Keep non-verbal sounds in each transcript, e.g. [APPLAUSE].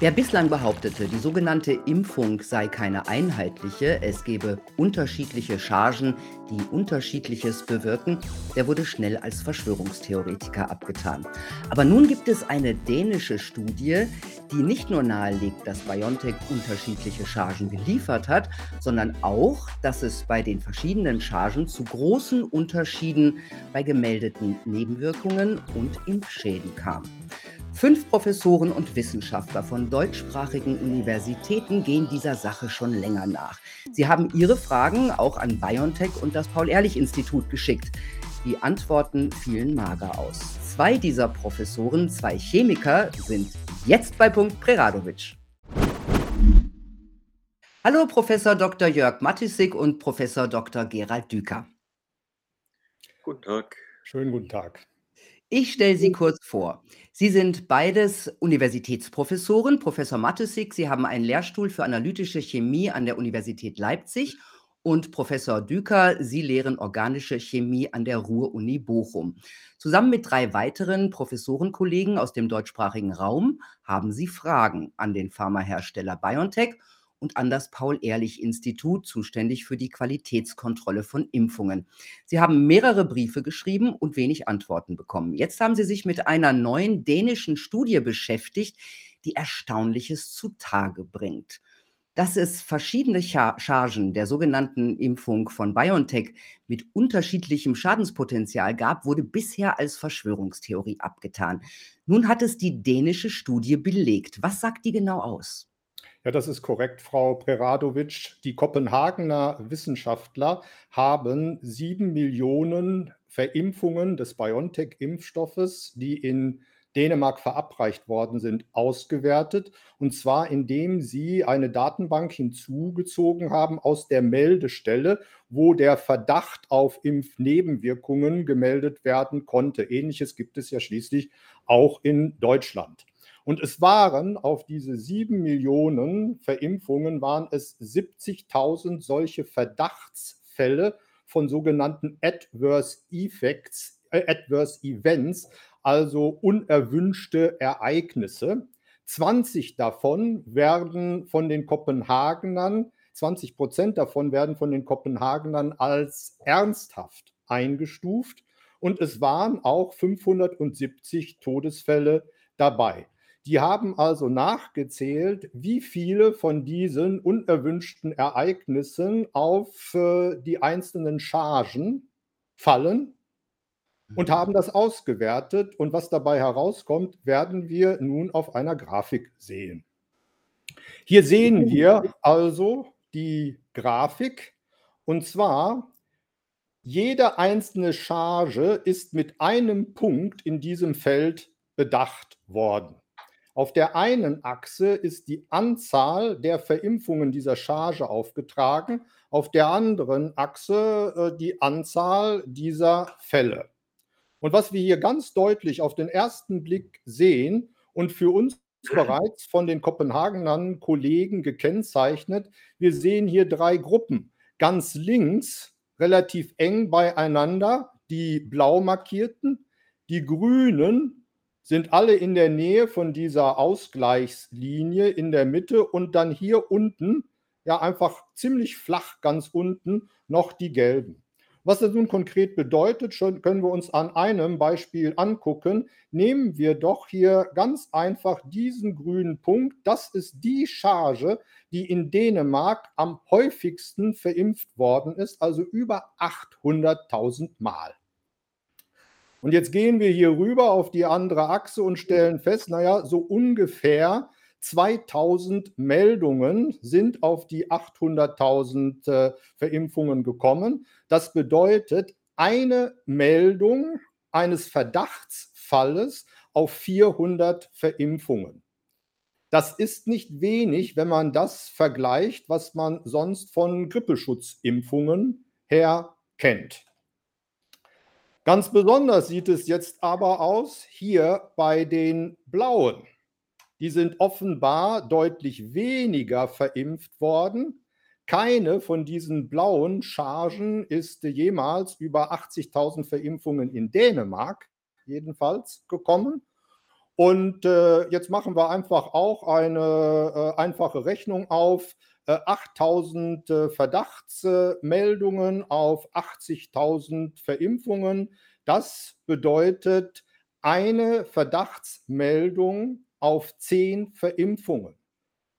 Wer bislang behauptete, die sogenannte Impfung sei keine einheitliche, es gebe unterschiedliche Chargen, die unterschiedliches bewirken, der wurde schnell als Verschwörungstheoretiker abgetan. Aber nun gibt es eine dänische Studie, die nicht nur nahelegt, dass BioNTech unterschiedliche Chargen geliefert hat, sondern auch, dass es bei den verschiedenen Chargen zu großen Unterschieden bei gemeldeten Nebenwirkungen und Impfschäden kam. Fünf Professoren und Wissenschaftler von deutschsprachigen Universitäten gehen dieser Sache schon länger nach. Sie haben ihre Fragen auch an BioNTech und das Paul-Ehrlich-Institut geschickt. Die Antworten fielen mager aus. Zwei dieser Professoren, zwei Chemiker, sind jetzt bei Punkt Preradovic. Hallo Professor Dr. Jörg Matisik und Professor Dr. Gerald Düker. Guten Tag. Schönen guten Tag. Ich stelle Sie kurz vor. Sie sind beides Universitätsprofessoren, Professor Matessig. Sie haben einen Lehrstuhl für analytische Chemie an der Universität Leipzig und Professor Düker, Sie lehren organische Chemie an der Ruhr-Uni Bochum. Zusammen mit drei weiteren Professorenkollegen aus dem deutschsprachigen Raum haben Sie Fragen an den Pharmahersteller BioNTech und an das Paul-Ehrlich-Institut, zuständig für die Qualitätskontrolle von Impfungen. Sie haben mehrere Briefe geschrieben und wenig Antworten bekommen. Jetzt haben Sie sich mit einer neuen dänischen Studie beschäftigt, die Erstaunliches zutage bringt. Dass es verschiedene Chargen der sogenannten Impfung von BioNTech mit unterschiedlichem Schadenspotenzial gab, wurde bisher als Verschwörungstheorie abgetan. Nun hat es die dänische Studie belegt. Was sagt die genau aus? Ja, das ist korrekt, Frau Preradovic. Die Kopenhagener Wissenschaftler haben sieben Millionen Verimpfungen des BioNTech-Impfstoffes, die in Dänemark verabreicht worden sind, ausgewertet. Und zwar indem sie eine Datenbank hinzugezogen haben aus der Meldestelle, wo der Verdacht auf Impfnebenwirkungen gemeldet werden konnte. Ähnliches gibt es ja schließlich auch in Deutschland. Und es waren auf diese sieben Millionen Verimpfungen waren es 70.000 solche Verdachtsfälle von sogenannten Adverse Effects, äh, Adverse Events, also unerwünschte Ereignisse. 20 davon werden von den Kopenhagenern, 20 Prozent davon werden von den Kopenhagenern als ernsthaft eingestuft und es waren auch 570 Todesfälle dabei. Die haben also nachgezählt, wie viele von diesen unerwünschten Ereignissen auf äh, die einzelnen Chargen fallen und mhm. haben das ausgewertet. Und was dabei herauskommt, werden wir nun auf einer Grafik sehen. Hier sehen wir also die Grafik. Und zwar, jede einzelne Charge ist mit einem Punkt in diesem Feld bedacht worden. Auf der einen Achse ist die Anzahl der Verimpfungen dieser Charge aufgetragen, auf der anderen Achse äh, die Anzahl dieser Fälle. Und was wir hier ganz deutlich auf den ersten Blick sehen und für uns [CLEARS THROAT] bereits von den Kopenhagenern Kollegen gekennzeichnet, wir sehen hier drei Gruppen. Ganz links, relativ eng beieinander, die blau markierten, die grünen, sind alle in der Nähe von dieser Ausgleichslinie in der Mitte und dann hier unten, ja einfach ziemlich flach ganz unten, noch die gelben. Was das nun konkret bedeutet, können wir uns an einem Beispiel angucken. Nehmen wir doch hier ganz einfach diesen grünen Punkt. Das ist die Charge, die in Dänemark am häufigsten verimpft worden ist, also über 800.000 Mal. Und jetzt gehen wir hier rüber auf die andere Achse und stellen fest, naja, so ungefähr 2000 Meldungen sind auf die 800.000 äh, Verimpfungen gekommen. Das bedeutet eine Meldung eines Verdachtsfalles auf 400 Verimpfungen. Das ist nicht wenig, wenn man das vergleicht, was man sonst von Grippeschutzimpfungen her kennt. Ganz besonders sieht es jetzt aber aus hier bei den Blauen. Die sind offenbar deutlich weniger verimpft worden. Keine von diesen blauen Chargen ist jemals über 80.000 Verimpfungen in Dänemark jedenfalls gekommen. Und äh, jetzt machen wir einfach auch eine äh, einfache Rechnung auf. 8000 äh, Verdachtsmeldungen auf 80.000 Verimpfungen. Das bedeutet eine Verdachtsmeldung auf 10 Verimpfungen.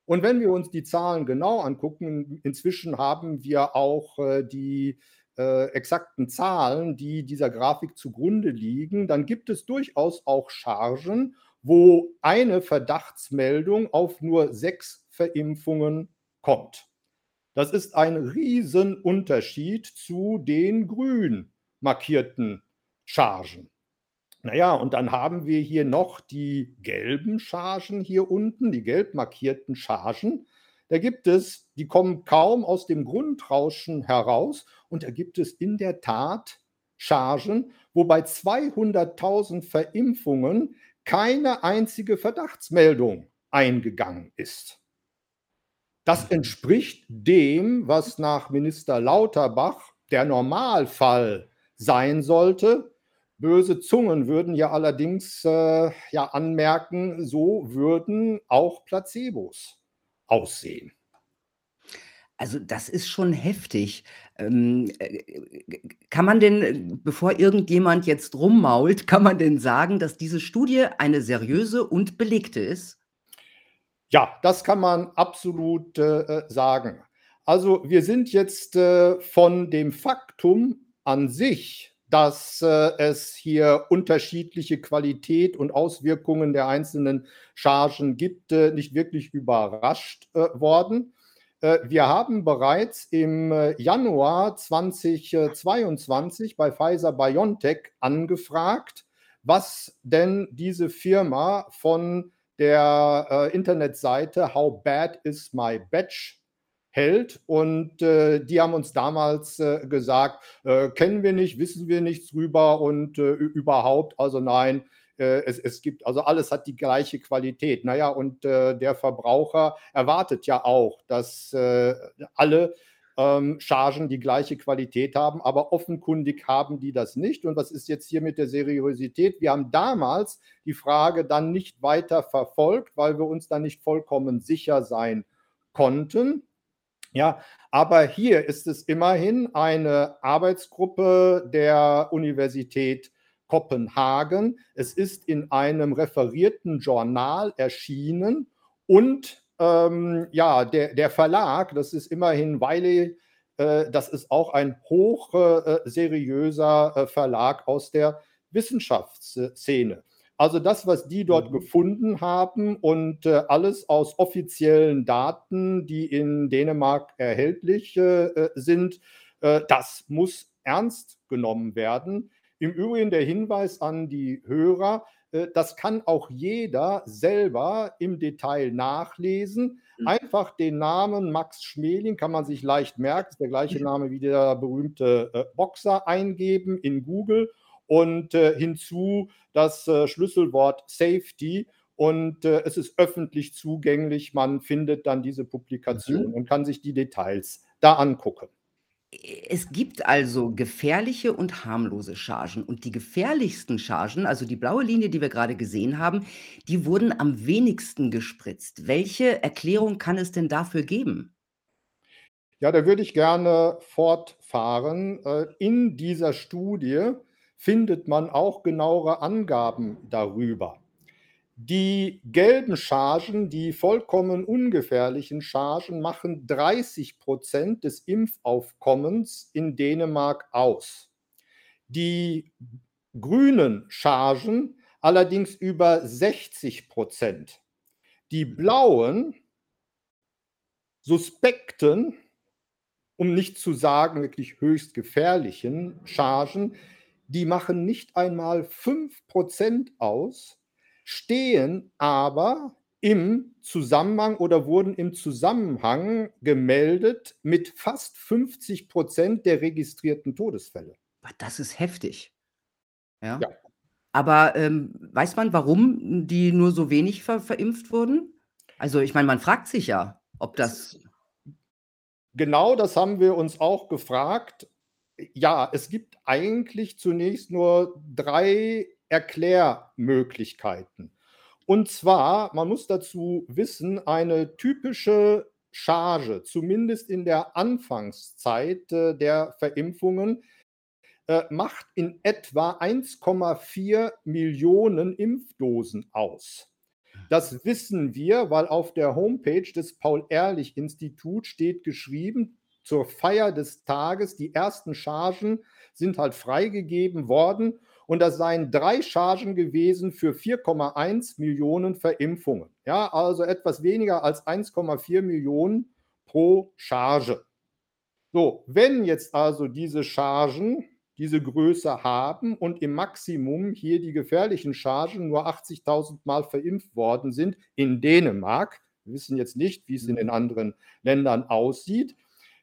Und wenn wir uns die Zahlen genau angucken, inzwischen haben wir auch äh, die äh, exakten Zahlen, die dieser Grafik zugrunde liegen, dann gibt es durchaus auch Chargen, wo eine Verdachtsmeldung auf nur sechs Verimpfungen kommt. Das ist ein Riesenunterschied zu den grün markierten Chargen. Naja, und dann haben wir hier noch die gelben Chargen hier unten, die gelb markierten Chargen. Da gibt es, die kommen kaum aus dem Grundrauschen heraus und da gibt es in der Tat Chargen, wo bei 200.000 Verimpfungen keine einzige Verdachtsmeldung eingegangen ist. Das entspricht dem, was nach Minister Lauterbach der Normalfall sein sollte. Böse Zungen würden ja allerdings äh, ja anmerken, so würden auch Placebos aussehen. Also das ist schon heftig. Ähm, äh, kann man denn, bevor irgendjemand jetzt rummault, kann man denn sagen, dass diese Studie eine seriöse und belegte ist? Ja, das kann man absolut äh, äh, sagen. Also wir sind jetzt äh, von dem Faktum an sich, dass äh, es hier unterschiedliche Qualität und Auswirkungen der einzelnen Chargen gibt, äh, nicht wirklich überrascht äh, worden. Wir haben bereits im Januar 2022 bei Pfizer BioNTech angefragt, was denn diese Firma von der äh, Internetseite How Bad is My Batch hält. Und äh, die haben uns damals äh, gesagt, äh, kennen wir nicht, wissen wir nichts drüber und äh, überhaupt, also nein, äh, es, es, gibt, also alles hat die gleiche Qualität. Naja, und der Verbraucher erwartet ja auch, dass alle ähm, Chargen die gleiche Qualität haben, aber offenkundig haben die das nicht. Und was ist jetzt hier mit der Seriosität? Wir haben damals die Frage dann nicht weiter verfolgt, weil wir uns dann nicht vollkommen sicher sein konnten. Ja, aber hier ist es immerhin eine Arbeitsgruppe der Universität Kopenhagen. Es ist in einem referierten Journal erschienen und ähm, ja, der, der Verlag, das ist immerhin Wiley, äh, das ist auch ein hoch äh, seriöser äh, Verlag aus der Wissenschaftsszene. Also das, was die dort mhm. gefunden haben und äh, alles aus offiziellen Daten, die in Dänemark erhältlich äh, äh, sind, das muss ernst genommen werden. Im Übrigen der Hinweis an die Hörer, äh, das kann auch jeder selber im Detail nachlesen. Mhm. Einfach den Namen Max Schmeling kann man sich leicht merken, ist der gleiche mhm. Name wie der berühmte äh, Boxer eingeben in Google und äh, hinzu das Schlüsselwort Safety und es ist öffentlich zugänglich. Man findet dann diese Publikation mhm. und kann sich die Details da angucken. Es gibt also gefährliche und harmlose Chargen. Und die gefährlichsten Chargen, also die blaue Linie, die wir gerade gesehen haben, die wurden am wenigsten gespritzt. Welche Erklärung kann es denn dafür geben? Ja, da würde ich gerne fortfahren. Äh, in dieser Studie findet man auch genauere Angaben darüber. Die gelben Chargen, die vollkommen ungefährlichen Chargen, machen 30 Prozent des Impfaufkommens in Dänemark aus. Die grünen Chargen allerdings über 60 Prozent. Die blauen, suspekten, um nicht zu sagen wirklich höchst gefährlichen Chargen, die machen nicht einmal 5 Prozent aus stehen aber im Zusammenhang oder wurden im Zusammenhang gemeldet mit fast 50 Prozent der registrierten Todesfälle. Das ist heftig. Ja. ja. Aber ähm, weiß man, warum die nur so wenig ver verimpft wurden? Also ich meine, man fragt sich ja, ob das. Genau das haben wir uns auch gefragt. Ja, es gibt eigentlich zunächst nur drei Erklärmöglichkeiten. Und zwar, man muss dazu wissen, eine typische Charge, zumindest in der Anfangszeit äh, der Verimpfungen, äh, macht in etwa 1,4 Millionen Impfdosen aus. Das wissen wir, weil auf der Homepage des Paul-Ehrlich-Instituts steht geschrieben, zur Feier des Tages, die ersten Chargen sind halt freigegeben worden und das seien drei Chargen gewesen für 4,1 Millionen Verimpfungen. Ja, also etwas weniger als 1,4 Millionen pro Charge. So, wenn jetzt also diese Chargen diese Größe haben und im Maximum hier die gefährlichen Chargen nur 80.000 Mal verimpft worden sind in Dänemark, wir wissen jetzt nicht, wie es in den anderen Ländern aussieht,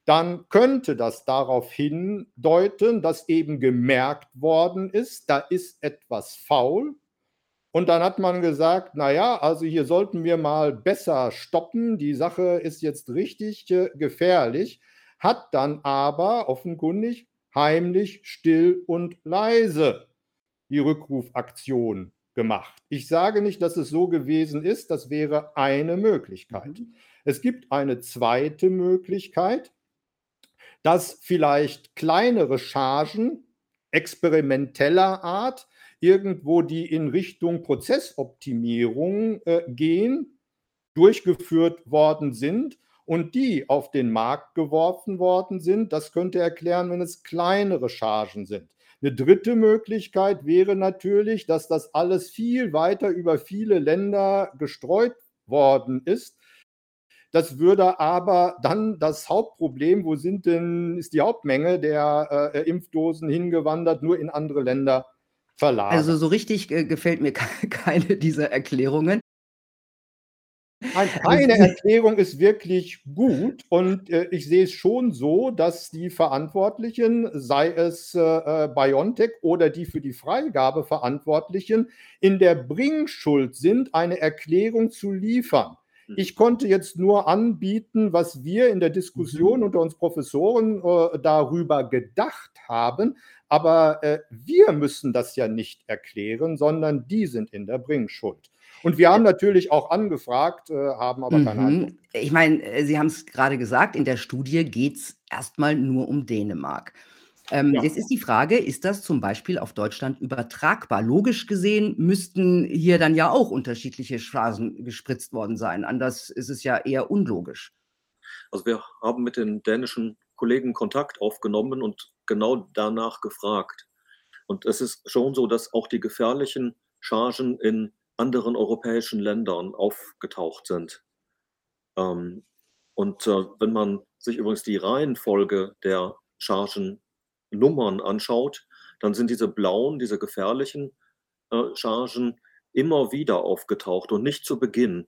dann könnte das darauf hindeuten, dass eben gemerkt worden ist, da ist etwas faul. Und dann hat man gesagt, naja, also hier sollten wir mal besser stoppen, die Sache ist jetzt richtig äh, gefährlich, hat dann aber offenkundig heimlich, still und leise die Rückrufaktion gemacht. Ich sage nicht, dass es so gewesen ist, das wäre eine Möglichkeit. Mhm. Es gibt eine zweite Möglichkeit, dass vielleicht kleinere Chargen experimenteller Art irgendwo, die in Richtung Prozessoptimierung äh, gehen, durchgeführt worden sind und die auf den Markt geworfen worden sind. Das könnte erklären, wenn es kleinere Chargen sind. Eine dritte Möglichkeit wäre natürlich, dass das alles viel weiter über viele Länder gestreut worden ist das würde aber dann das Hauptproblem, wo sind denn, ist die Hauptmenge der äh, Impfdosen hingewandert, nur in andere Länder verlagert. Also so richtig äh, gefällt mir [LAUGHS] keine dieser Erklärungen. Keine Erklärung ist wirklich gut und äh, ich sehe es schon so, dass die Verantwortlichen, sei es äh, äh BioNTech oder die für die Freigabe Verantwortlichen, in der Bringschuld sind, eine Erklärung zu liefern. Hm. Ich konnte jetzt nur anbieten, was wir in der Diskussion mhm. unter uns Professoren äh, darüber gedacht haben. Aber äh, wir müssen das ja nicht erklären, sondern die sind in der Bringschuld. Und wir haben natürlich auch angefragt, äh, haben aber mhm. keine Antwort. Ich meine, äh, Sie haben es gerade gesagt, in der Studie geht es erstmal nur um Dänemark. Ähm, ja. Jetzt ist die Frage, ist das zum Beispiel auf Deutschland übertragbar? Logisch gesehen müssten hier dann ja auch unterschiedliche Phasen gespritzt worden sein. Anders ist es ja eher unlogisch. Also wir haben mit den dänischen Kollegen Kontakt aufgenommen und genau danach gefragt. Und es ist schon so, dass auch die gefährlichen Chargen in anderen europäischen Ländern aufgetaucht sind. Ähm, und äh, wenn man sich übrigens die Reihenfolge der Chargen Nummern anschaut, dann sind diese blauen, diese gefährlichen äh, Chargen immer wieder aufgetaucht und nicht zu Beginn.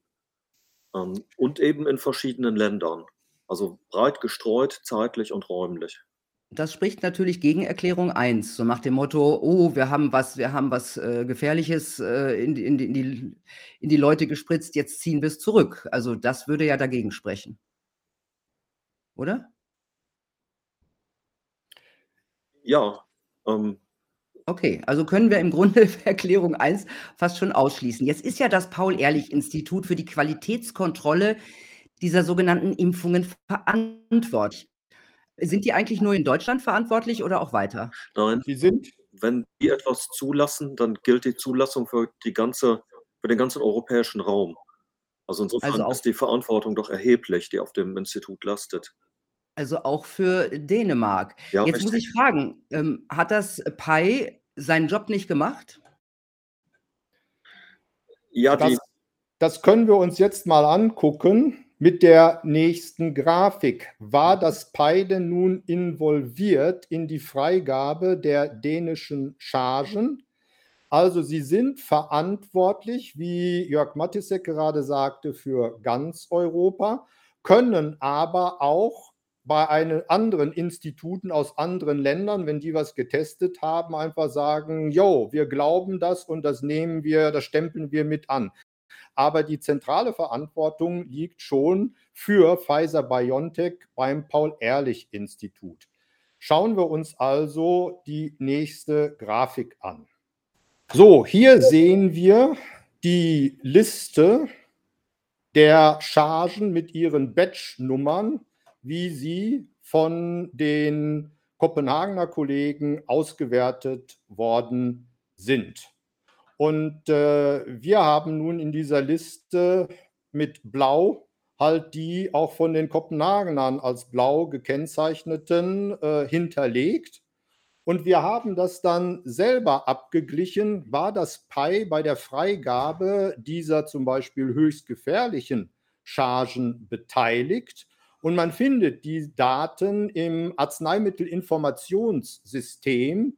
Ähm, und eben in verschiedenen Ländern. Also breit gestreut, zeitlich und räumlich. Das spricht natürlich gegen Erklärung 1, so nach dem Motto, oh, wir haben was, wir haben was äh, Gefährliches äh, in, in, in, die, in die Leute gespritzt, jetzt ziehen wir es zurück. Also das würde ja dagegen sprechen. Oder? Ja. Ähm, Okay, also können wir im Grunde [LAUGHS] Erklärung 1 fast schon ausschließen. Jetzt ist ja das Paul-Ehrlich-Institut für die Qualitätskontrolle dieser sogenannten Impfungen verantwortlich. Sind die eigentlich nur in Deutschland verantwortlich oder auch weiter? Nein, die sind, wenn die etwas zulassen, dann gilt die Zulassung für, die ganze, für den ganzen europäischen Raum. Also insofern also ist die Verantwortung doch erheblich, die auf dem Institut lastet. Also auch für Dänemark. Ja, Jetzt muss ich fragen, ähm, hat das Pai seinen Job nicht gemacht? Ja, das, das können wir uns jetzt mal angucken mit der nächsten Grafik. War das Pai denn nun involviert in die Freigabe der dänischen Chargen? Also sie sind verantwortlich, wie Jörg Mattisek gerade sagte, für ganz Europa, können aber auch bei einen anderen Instituten aus anderen Ländern, wenn die was getestet haben, einfach sagen, jo, wir glauben das und das nehmen wir, das stempeln wir mit an. Aber die zentrale Verantwortung liegt schon für Pfizer BioNTech beim Paul-Ehrlich-Institut. Schauen wir uns also die nächste Grafik an. So, hier sehen wir die Liste der Chargen mit ihren Batch-Nummern, wie sie von den Kopenhagener Kollegen ausgewertet worden sind. Und äh, wir haben nun in dieser Liste mit Blau halt die auch von den Kopenhagenern als blau gekennzeichneten äh, hinterlegt. Und wir haben das dann selber abgeglichen, war das Pi bei der Freigabe dieser zum Beispiel höchst gefährlichen Chargen beteiligt. Und man findet die Daten im Arzneimittelinformationssystem,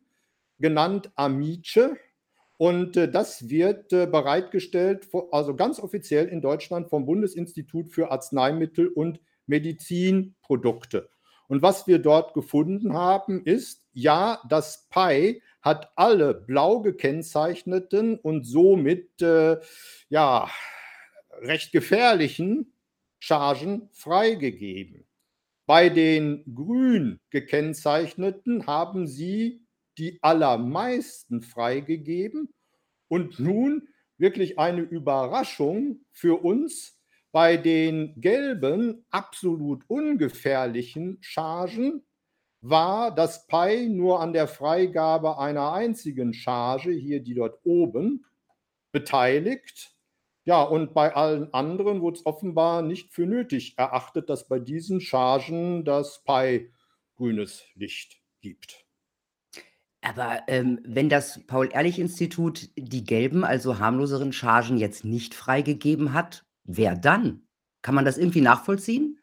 genannt AMICE. Und äh, das wird äh, bereitgestellt, also ganz offiziell in Deutschland vom Bundesinstitut für Arzneimittel und Medizinprodukte. Und was wir dort gefunden haben, ist, ja, das Pi hat alle blau gekennzeichneten und somit äh, ja, recht gefährlichen Chargen freigegeben. Bei den grün gekennzeichneten haben sie die allermeisten freigegeben. Und nun wirklich eine Überraschung für uns bei den gelben, absolut ungefährlichen Chargen war das Pi nur an der Freigabe einer einzigen Charge, hier die dort oben, beteiligt. Ja, und bei allen anderen wurde es offenbar nicht für nötig erachtet, dass bei diesen Chargen das Pi grünes Licht gibt. Aber ähm, wenn das Paul-Ehrlich-Institut die gelben, also harmloseren Chargen jetzt nicht freigegeben hat, wer dann? Kann man das irgendwie nachvollziehen?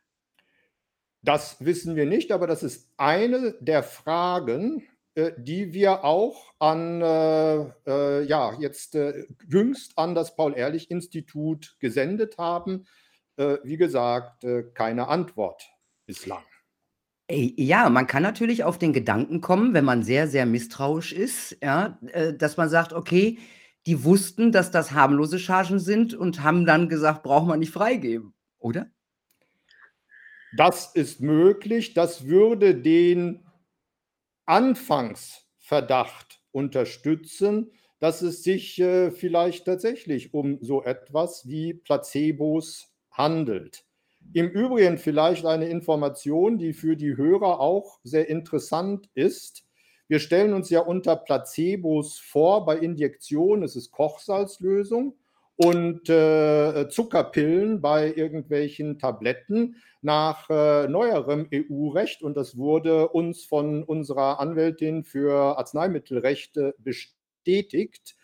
Das wissen wir nicht, aber das ist eine der Fragen, die wir auch an, äh, äh, ja, jetzt äh, jüngst an das Paul-Ehrlich-Institut gesendet haben. Äh, wie gesagt, äh, keine Antwort bislang. Ja, man kann natürlich auf den Gedanken kommen, wenn man sehr, sehr misstrauisch ist, ja, äh, dass man sagt: „Okay, die wussten, dass das harmlose Chargen sind und haben dann gesagt, braucht man nicht freigeben“, oder? Das ist möglich. Das würde den Anfangsverdacht unterstützen, dass es sich, äh, vielleicht tatsächlich um so etwas wie Placebos handelt. Im Übrigen vielleicht eine Information, die für die Hörer auch sehr interessant ist. Wir stellen uns ja unter Placebos vor bei Injektionen, es ist Kochsalzlösung und äh, Zuckerpillen bei irgendwelchen Tabletten nach äh, neuerem EU-Recht, und das wurde uns von unserer Anwältin für Arzneimittelrechte bestätigt,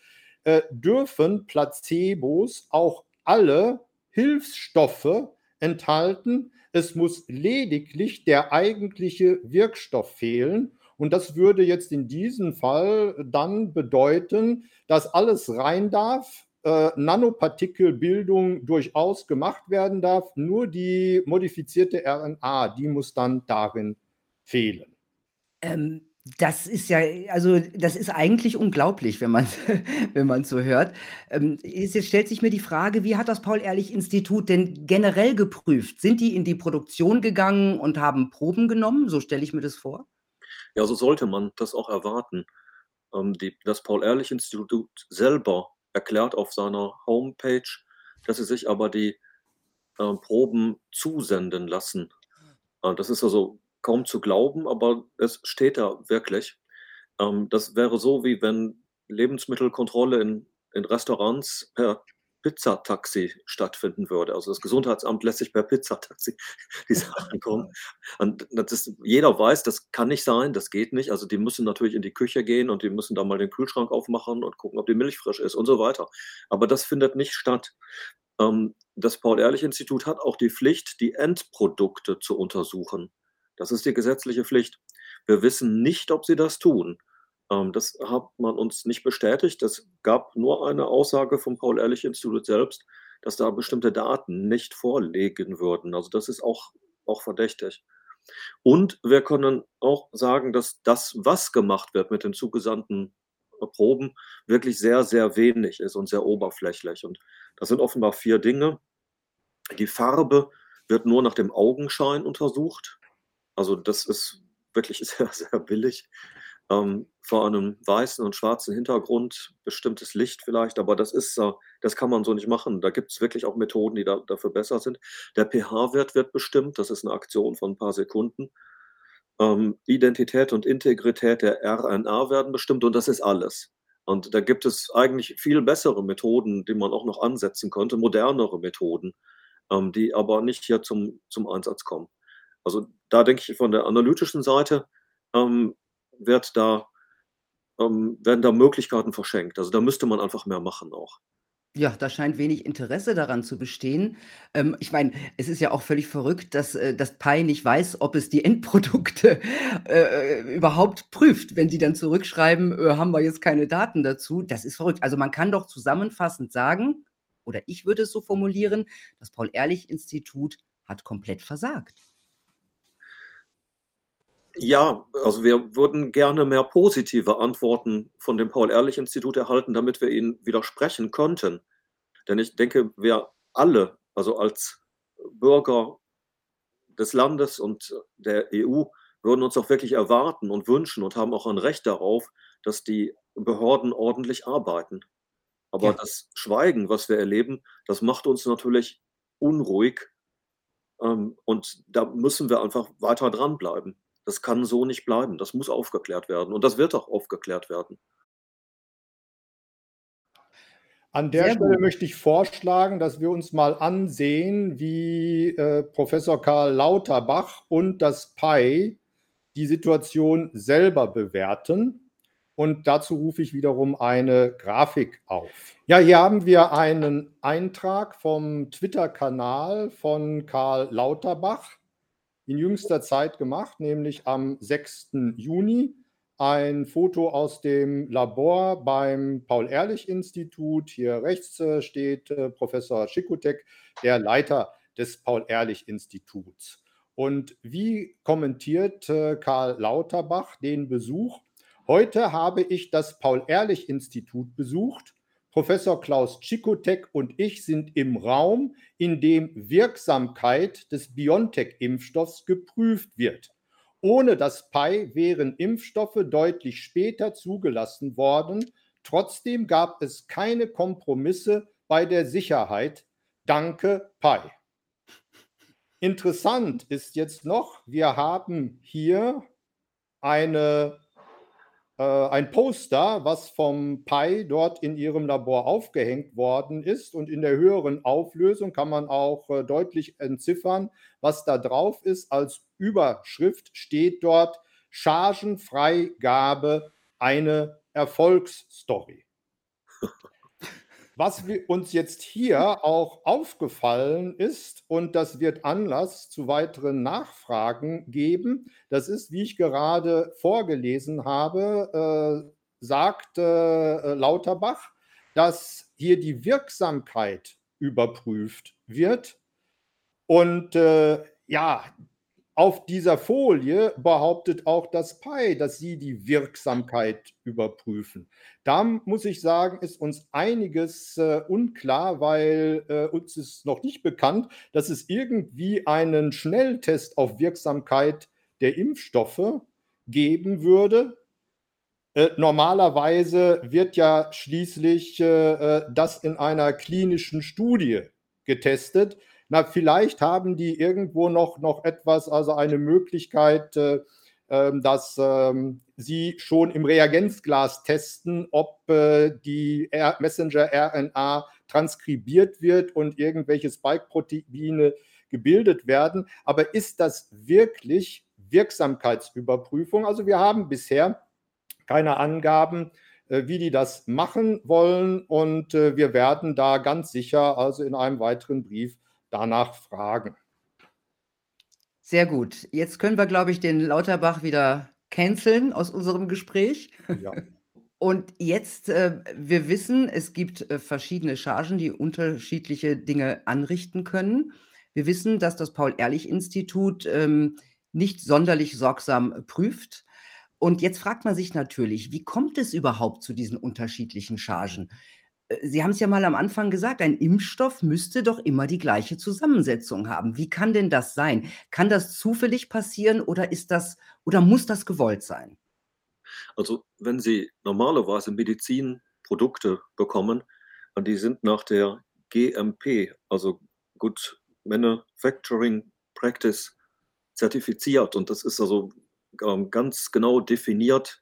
äh, dürfen Placebos auch alle Hilfsstoffe enthalten. Es muss lediglich der eigentliche Wirkstoff fehlen. Und das würde jetzt in diesem Fall dann bedeuten, dass alles rein darf, äh, Nanopartikelbildung durchaus gemacht werden darf. Nur die modifizierte RNA, die muss dann darin fehlen. Ähm, das ist ja also, das ist eigentlich unglaublich, wenn man [LAUGHS] wenn man's so hört. Ähm, jetzt stellt sich mir die Frage, wie hat das Paul-Ehrlich-Institut denn generell geprüft? Sind die in die Produktion gegangen und haben Proben genommen? So stelle ich mir das vor. Ja, so sollte man das auch erwarten. Ähm, die das Paul-Ehrlich-Institut selber erklärt auf seiner Homepage, dass sie sich aber die, äh, Proben zusenden lassen. Äh, das ist also kaum zu glauben, aber es steht da wirklich. Ähm, das wäre so, wie wenn Lebensmittelkontrolle in, in Restaurants per Pizzataxi stattfinden würde. Also das Gesundheitsamt lässt sich per Pizzataxi [LAUGHS] die Sachen kommen. [LAUGHS] Und das ist, jeder weiß, das kann nicht sein, das geht nicht. Also die müssen natürlich in die Küche gehen und die müssen da mal den Kühlschrank aufmachen und gucken, ob die Milch frisch ist und so weiter. Aber das findet nicht statt. Ähm, das Paul-Ehrlich-Institut hat auch die Pflicht, die Endprodukte zu untersuchen. Das ist die gesetzliche Pflicht. Wir wissen nicht, ob sie das tun. Ähm, das hat man uns nicht bestätigt. Es gab nur eine Aussage vom Paul-Ehrlich-Institut selbst, dass da bestimmte Daten nicht vorlegen würden. Also das ist auch, auch verdächtig. Und wir können auch sagen, dass das, was gemacht wird mit den zugesandten äh, Proben, wirklich sehr, sehr wenig ist und sehr oberflächlich. Und das sind offenbar vier Dinge. Die Farbe wird nur nach dem Augenschein untersucht. Also das ist wirklich [LAUGHS] sehr, sehr billig. Ähm, vor einem weißen und schwarzen Hintergrund, bestimmtes Licht vielleicht, aber das ist, äh, das kann man so nicht machen. Da gibt es wirklich auch Methoden, die da, dafür besser sind. Der pH-Wert wird bestimmt, das ist eine Aktion von ein paar Sekunden. Ähm, Identität und Integrität der RNA werden bestimmt und das ist alles. Und da gibt es eigentlich viel bessere Methoden, die man auch noch ansetzen könnte, modernere Methoden, ähm, die aber nicht hier zum, zum Einsatz kommen. Also da denke ich von der analytischen Seite ähm, wird da, ähm, werden da Möglichkeiten verschenkt. Also da müsste man einfach mehr machen auch. Ja, da scheint wenig Interesse daran zu bestehen. Ähm, ich meine, es ist ja auch völlig verrückt, dass, äh, das Pi nicht weiß, ob es die [LAUGHS] Endprodukte äh, äh, überhaupt prüft. Wenn sie dann zurückschreiben, äh, haben wir jetzt keine Daten dazu. Das ist verrückt. Also man kann doch zusammenfassend sagen, oder ich würde es so formulieren, das Paul-Ehrlich-Institut hat komplett versagt. Ja, also wir würden gerne mehr positive Antworten von dem Paul-Ehrlich-Institut erhalten, damit wir ihnen widersprechen könnten. Denn ich denke, wir alle, also als Bürger des Landes und der EU, würden uns auch wirklich erwarten und wünschen und haben auch ein Recht darauf, dass die Behörden ordentlich arbeiten. Aber ja. das Schweigen, was wir erleben, das macht uns natürlich unruhig. Ähm, und da müssen wir einfach weiter dranbleiben. Das kann so nicht bleiben. Das muss aufgeklärt werden. Und das wird auch aufgeklärt werden. An der Sehr Stelle gut. möchte ich vorschlagen, dass wir uns mal ansehen, wie äh, Professor Karl Lauterbach und das PI die Situation selber bewerten. Und dazu rufe ich wiederum eine Grafik auf. Ja, hier haben wir einen Eintrag vom Twitter-Kanal von Karl Lauterbach in jüngster Zeit gemacht, nämlich am 6. Juni. Ein Foto aus dem Labor beim Paul-Ehrlich-Institut. Hier rechts äh, steht äh, Professor Schikutek, der Leiter des Paul-Ehrlich-Instituts. Und wie kommentiert äh, Karl Lauterbach den Besuch? Heute habe ich das Paul-Ehrlich-Institut besucht Professor Klaus Tschigotek und ich sind im Raum, in dem Wirksamkeit des BioNTech-Impfstoffs geprüft wird. Ohne das PI wären Impfstoffe deutlich später zugelassen worden. Trotzdem gab es keine Kompromisse bei der Sicherheit. Danke, PI. Interessant ist jetzt noch, wir haben hier eine ein Poster, was vom Pi dort in ihrem Labor aufgehängt worden ist. Und in der höheren Auflösung kann man auch äh, deutlich entziffern, was da drauf ist. Als Überschrift steht dort Chargenfreigabe, eine Erfolgsstory. [LAUGHS] Was uns jetzt hier auch aufgefallen ist, und das wird Anlass zu weiteren Nachfragen geben, das ist, wie ich gerade vorgelesen habe, äh, sagt äh, Lauterbach, dass hier die Wirksamkeit überprüft wird. Und äh, ja, auf dieser Folie behauptet auch das PI, dass sie die Wirksamkeit überprüfen. Da muss ich sagen, ist uns einiges äh, unklar, weil äh, uns ist noch nicht bekannt, dass es irgendwie einen Schnelltest auf Wirksamkeit der Impfstoffe geben würde. Äh, normalerweise wird ja schließlich äh, äh, das in einer klinischen Studie getestet na, vielleicht haben die irgendwo noch, noch etwas, also eine Möglichkeit, äh, ähm, dass ähm, sie schon im Reagenzglas testen, ob äh, die Messenger-RNA transkribiert wird und irgendwelche Spike-Proteine gebildet werden. Aber ist das wirklich Wirksamkeitsüberprüfung? Also wir haben bisher keine Angaben, äh, wie die das machen wollen und äh, wir werden da ganz sicher also in einem weiteren Brief danach fragen. Sehr gut. Jetzt können wir, glaube ich, den Lauterbach wieder canceln aus unserem Gespräch. Ja. Und jetzt, äh, wir wissen, es gibt äh, verschiedene Chargen, die unterschiedliche Dinge anrichten können. Wir wissen, dass das Paul-Ehrlich-Institut ähm, nicht sonderlich sorgsam prüft. Und jetzt fragt man sich natürlich, wie kommt es überhaupt zu diesen unterschiedlichen Chargen? Äh, Sie haben es ja mal am Anfang gesagt, ein Impfstoff müsste doch immer die gleiche Zusammensetzung haben. Wie kann denn das sein? Kann das zufällig passieren oder ist das oder muss das gewollt sein? Also, wenn Sie normalerweise Medizinprodukte bekommen, und die sind nach der GMP, also Good Manufacturing Practice zertifiziert und das ist also, ähm, ganz genau definiert,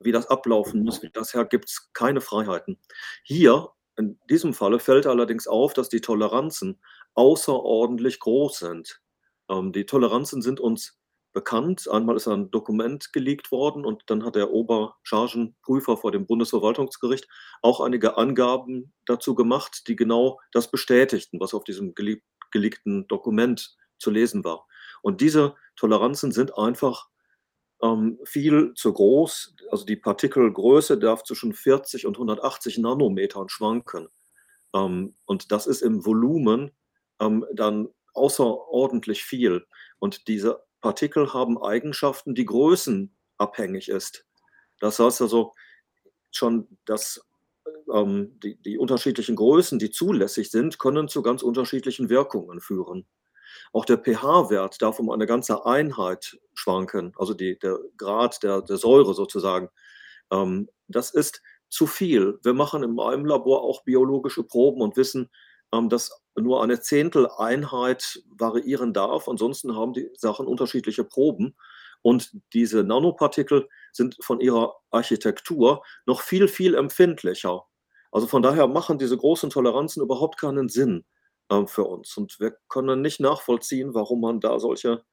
wie das ablaufen muss. Wie das her gibt's keine Freiheiten. Hier, in diesem Falle, fällt allerdings auf, dass die Toleranzen außerordentlich groß sind. Ähm, die Toleranzen sind uns bekannt. Einmal ist ein Dokument geleakt worden und dann hat der Oberchargenprüfer vor dem Bundesverwaltungsgericht auch einige Angaben dazu gemacht, die genau das bestätigten, was auf diesem gele geleakten Dokument zu lesen war. Und diese Toleranzen sind einfach ähm, viel zu groß. Also die Partikelgröße darf zwischen 40 und 180 Nanometern schwanken. Ähm, und das ist im Volumen ähm, dann außerordentlich viel. Und diese Partikel haben Eigenschaften, die größenabhängig ist. Das heißt also schon, dass ähm, die, die unterschiedlichen Größen, die zulässig sind, können zu ganz unterschiedlichen Wirkungen führen. Auch der pH-Wert darf um eine ganze Einheit schwanken, also die, der Grad der, der Säure sozusagen. Ähm, das ist zu viel. Wir machen in einem Labor auch biologische Proben und wissen, ähm, dass nur eine Zehnteleinheit variieren darf. Ansonsten haben die Sachen unterschiedliche Proben. Und diese Nanopartikel sind von ihrer Architektur noch viel, viel empfindlicher. Also von daher machen diese großen Toleranzen überhaupt keinen Sinn ähm, für uns. Und wir können nicht nachvollziehen, warum man da solche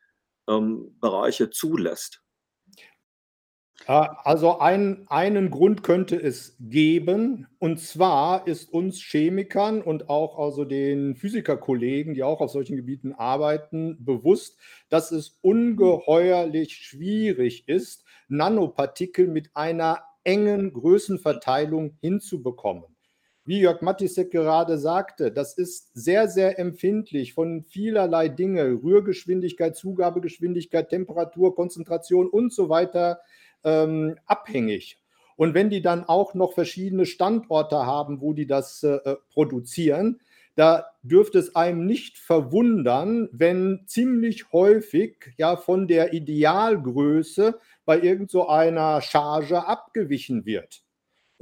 ähm, Bereiche zulässt. Äh, also ein, einen Grund könnte es geben, und zwar ist uns Chemikern und auch also den Physikerkollegen, die auch auf solchen Gebieten arbeiten, bewusst, dass es ungeheuerlich schwierig ist, Nanopartikel mit einer engen Größenverteilung hinzubekommen. Wie Jörg Mattisek gerade sagte, das ist sehr, sehr empfindlich von vielerlei Dinge, Rührgeschwindigkeit, Zugabegeschwindigkeit, Temperatur, Konzentration und so weiter ähm, abhängig. Und wenn die dann auch noch verschiedene Standorte haben, wo die das äh, äh, produzieren, da dürfte es einem nicht verwundern, wenn ziemlich häufig ja von der Idealgröße bei irgendeiner so Charge abgewichen wird.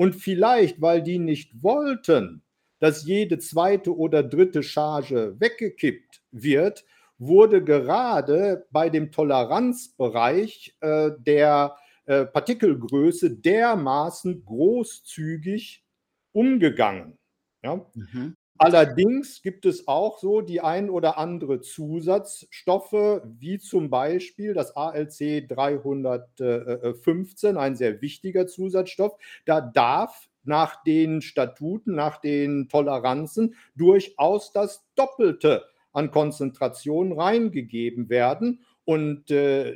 Und vielleicht, weil die nicht wollten, dass jede zweite oder dritte Charge weggekippt wird, wurde gerade bei dem Toleranzbereich äh, der äh, Partikelgröße dermaßen großzügig umgegangen. Ja? Mhm. Allerdings gibt es auch so die ein oder andere Zusatzstoffe, wie zum Beispiel das ALC 315, ein sehr wichtiger Zusatzstoff. Da darf nach den Statuten, nach den Toleranzen durchaus das Doppelte an Konzentration reingegeben werden. Und äh,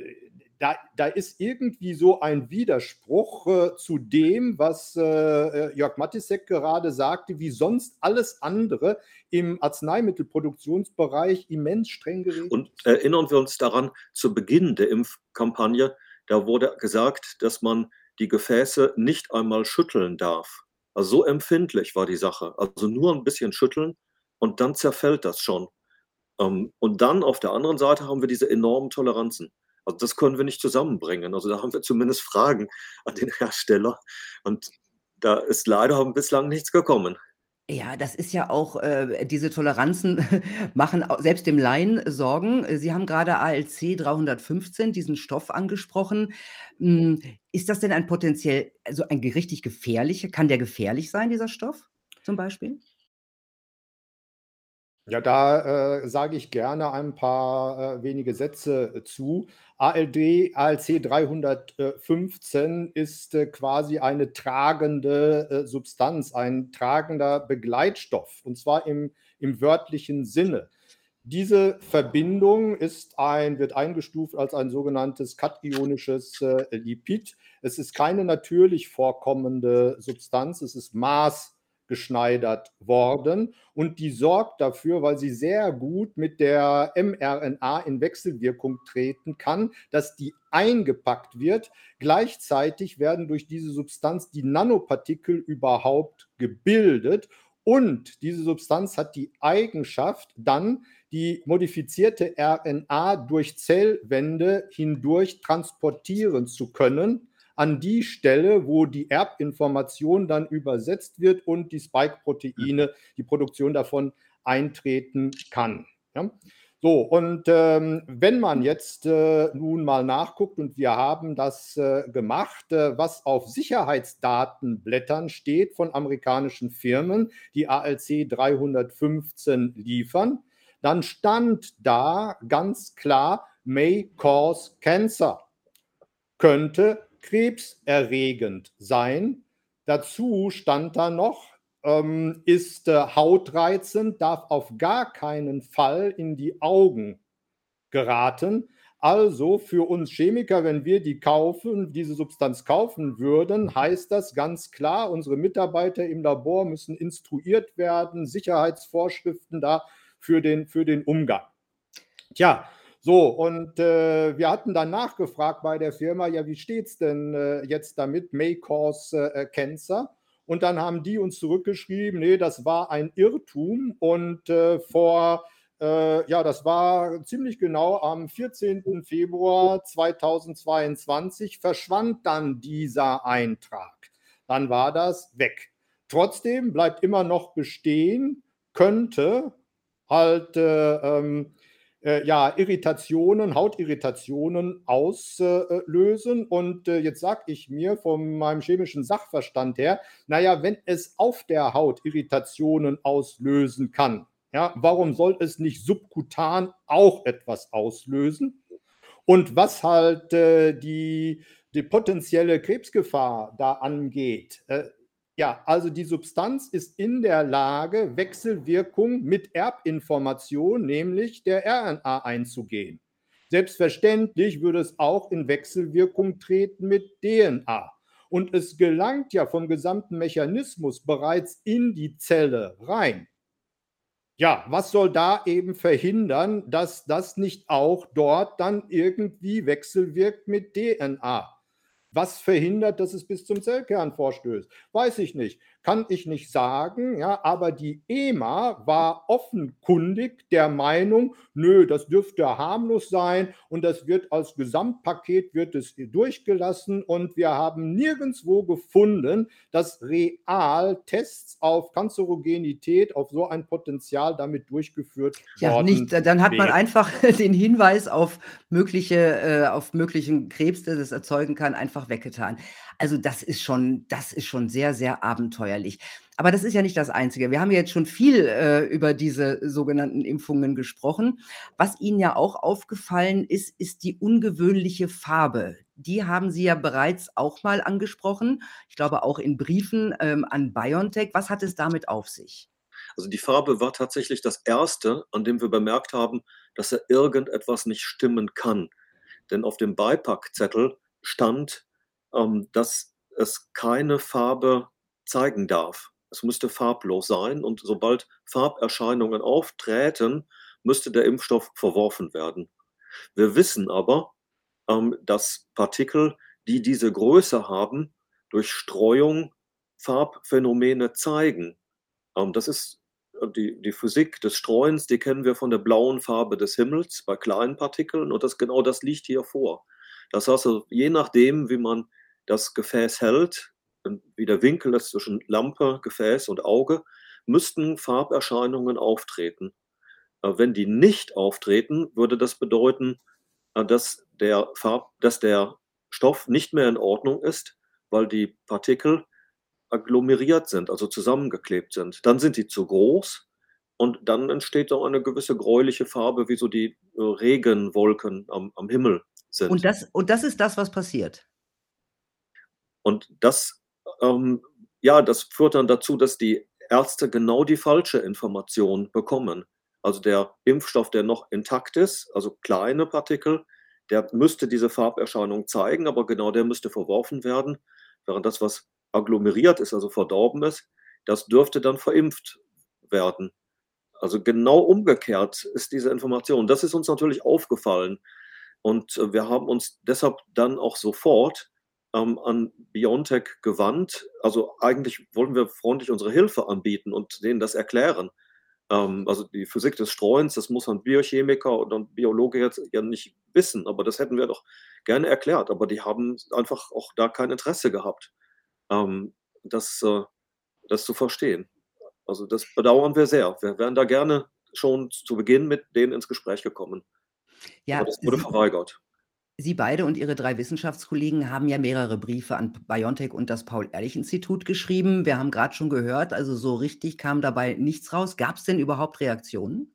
da, da ist irgendwie so ein Widerspruch äh, zu dem, was äh, äh, Jörg Mattisek gerade sagte, wie sonst alles andere im Arzneimittelproduktionsbereich immens streng geregelt. Und erinnern wir uns daran, zu Beginn der Impfkampagne, da wurde gesagt, dass man die Gefäße nicht einmal schütteln darf. Also so empfindlich war die Sache. Also nur ein bisschen schütteln und dann zerfällt das schon. Ähm, und dann auf der anderen Seite haben wir diese enormen Toleranzen. Also das können wir nicht zusammenbringen. Also da haben wir zumindest Fragen an den Hersteller. Und da ist leider bislang nichts gekommen. Ja, das ist ja auch, äh, diese Toleranzen [LAUGHS] machen selbst dem Laien Sorgen. Sie haben gerade ALC 315, diesen Stoff angesprochen. Hm, ist das denn ein potenziell, also ein richtig gefährlicher, kann der gefährlich sein, dieser Stoff zum Beispiel? Ja, da äh, sage ich gerne ein paar äh, wenige Sätze äh, zu. ALD, ALC 315 ist äh, quasi eine tragende äh, Substanz, ein tragender Begleitstoff, und zwar im, im wörtlichen Sinne. Diese Verbindung ist ein, wird eingestuft als ein sogenanntes kationisches äh, Lipid. Es ist keine natürlich vorkommende Substanz, es ist maß geschneidert worden. Und die sorgt dafür, weil sie sehr gut mit der mRNA in Wechselwirkung treten kann, dass die eingepackt wird. Gleichzeitig werden durch diese Substanz die Nanopartikel überhaupt gebildet. Und diese Substanz hat die Eigenschaft, dann die modifizierte RNA durch Zellwände hindurch transportieren zu können an die Stelle, wo die Erbinformation dann übersetzt wird und die Spike-Proteine, die Produktion davon eintreten kann. Ja? So, und ähm, wenn man jetzt äh, nun mal nachguckt, und wir haben das äh, gemacht, äh, was auf Sicherheitsdatenblättern steht von amerikanischen Firmen, die ALC 315 liefern, dann stand da ganz klar, may cause cancer, könnte krebserregend sein. Dazu stand da noch, ähm, ist äh, hautreizend, darf auf gar keinen Fall in die Augen geraten. Also für uns Chemiker, wenn wir die kaufen, diese Substanz kaufen würden, heißt das ganz klar, unsere Mitarbeiter im Labor müssen instruiert werden, Sicherheitsvorschriften da für den, für den Umgang. Tja, so, und äh, wir hatten dann nachgefragt bei der Firma, ja, wie steht es denn äh, jetzt damit, may cause äh, cancer? Und dann haben die uns zurückgeschrieben, nee, das war ein Irrtum. Und äh, vor, äh, ja, das war ziemlich genau am 14. Februar 2022 verschwand dann dieser Eintrag. Dann war das weg. Trotzdem bleibt immer noch bestehen, könnte halt äh, ähm, äh, ja, Irritationen, Hautirritationen auslösen. Und äh, jetzt sage ich mir von meinem chemischen Sachverstand her, naja, wenn es auf der Haut Irritationen auslösen kann, ja, warum soll es nicht subkutan auch etwas auslösen? Und was halt äh, die, die potenzielle Krebsgefahr da angeht, äh, ja, also die Substanz ist in der Lage, Wechselwirkung mit Erbinformation, nämlich der RNA, einzugehen. Selbstverständlich würde es auch in Wechselwirkung treten mit DNA. Und es gelangt ja vom gesamten Mechanismus bereits in die Zelle rein. Ja, was soll da eben verhindern, dass das nicht auch dort dann irgendwie wechselwirkt mit DNA? Was verhindert, dass es bis zum Zellkern vorstößt? Weiß ich nicht. Kann ich nicht sagen, ja, aber die EMA war offenkundig der Meinung, nö, das dürfte harmlos sein und das wird als Gesamtpaket wird es durchgelassen und wir haben nirgendwo gefunden, dass real Tests auf Kanzerogenität, auf so ein Potenzial damit durchgeführt ja, worden nicht. Dann hat man einfach [LAUGHS] den Hinweis auf mögliche, äh, auf möglichen Krebs, der das erzeugen kann, einfach einfach weggetan. Also das ist schon, das ist schon sehr, sehr abenteuerlich. Aber das ist ja nicht das Einzige. Wir haben jetzt schon viel äh, über diese sogenannten Impfungen gesprochen. Was Ihnen ja auch aufgefallen ist, ist die ungewöhnliche Farbe. Die haben Sie ja bereits auch mal angesprochen. Ich glaube auch in Briefen ähm, an BioNTech. Was hat es damit auf sich? Also die Farbe war tatsächlich das Erste, an dem wir bemerkt haben, dass er irgendetwas nicht stimmen kann. Denn auf dem Beipackzettel stand ähm, dass es keine Farbe zeigen darf. Es müsste farblos sein und sobald Farberscheinungen aufträten, müsste der Impfstoff verworfen werden. Wir wissen aber, ähm, dass Partikel, die diese Größe haben, durch Streuung Farbphänomene zeigen. Ähm, das ist äh, die, die Physik des Streuens, die kennen wir von der blauen Farbe des Himmels bei kleinen Partikeln und das genau das liegt hier vor. Das heißt, also, je nachdem, wie man das Gefäß hält, wie der Winkel ist zwischen Lampe, Gefäß und Auge, müssten Farberscheinungen auftreten. Äh, wenn die nicht auftreten, würde das bedeuten, äh, dass der, Farb, dass der Stoff nicht mehr in Ordnung ist, weil die Partikel agglomeriert sind, also zusammengeklebt sind. Dann sind die zu groß und dann entsteht auch eine gewisse gräuliche Farbe, wie so die äh, Regenwolken am, am Himmel sind. Und das, und das ist das, was passiert. Und das, ähm, ja, das führt dann dazu, dass die Ärzte genau die falsche Information bekommen. Also der Impfstoff, der noch intakt ist, also kleine Partikel, der müsste diese Farberscheinung zeigen, aber genau der müsste verworfen werden, während das, was agglomeriert ist, also verdorben ist, das dürfte dann verimpft werden. Also genau umgekehrt ist diese Information. Das ist uns natürlich aufgefallen. Und äh, wir haben uns deshalb dann auch sofort ähm, an BioNTech gewandt. Also eigentlich wollen wir freundlich unsere Hilfe anbieten und denen das erklären. Ähm, also die Physik des Streuens, das muss ein Biochemiker oder ein Biologe jetzt ja nicht wissen, aber das hätten wir doch gerne erklärt, aber die haben einfach auch da kein Interesse gehabt, ähm, das, äh, das zu verstehen. Also das bedauern wir sehr. Wir wären da gerne schon zu Beginn mit denen ins Gespräch gekommen. Ja, Aber das wurde verweigert. Sie beide und Ihre 3 Wissenschaftskollegen haben ja mehrere Briefe an BioNTech und das Paul-Ehrlich-Institut geschrieben. Wir haben gerade schon gehört, also so richtig kam dabei nichts raus. Gab es denn überhaupt Reaktionen?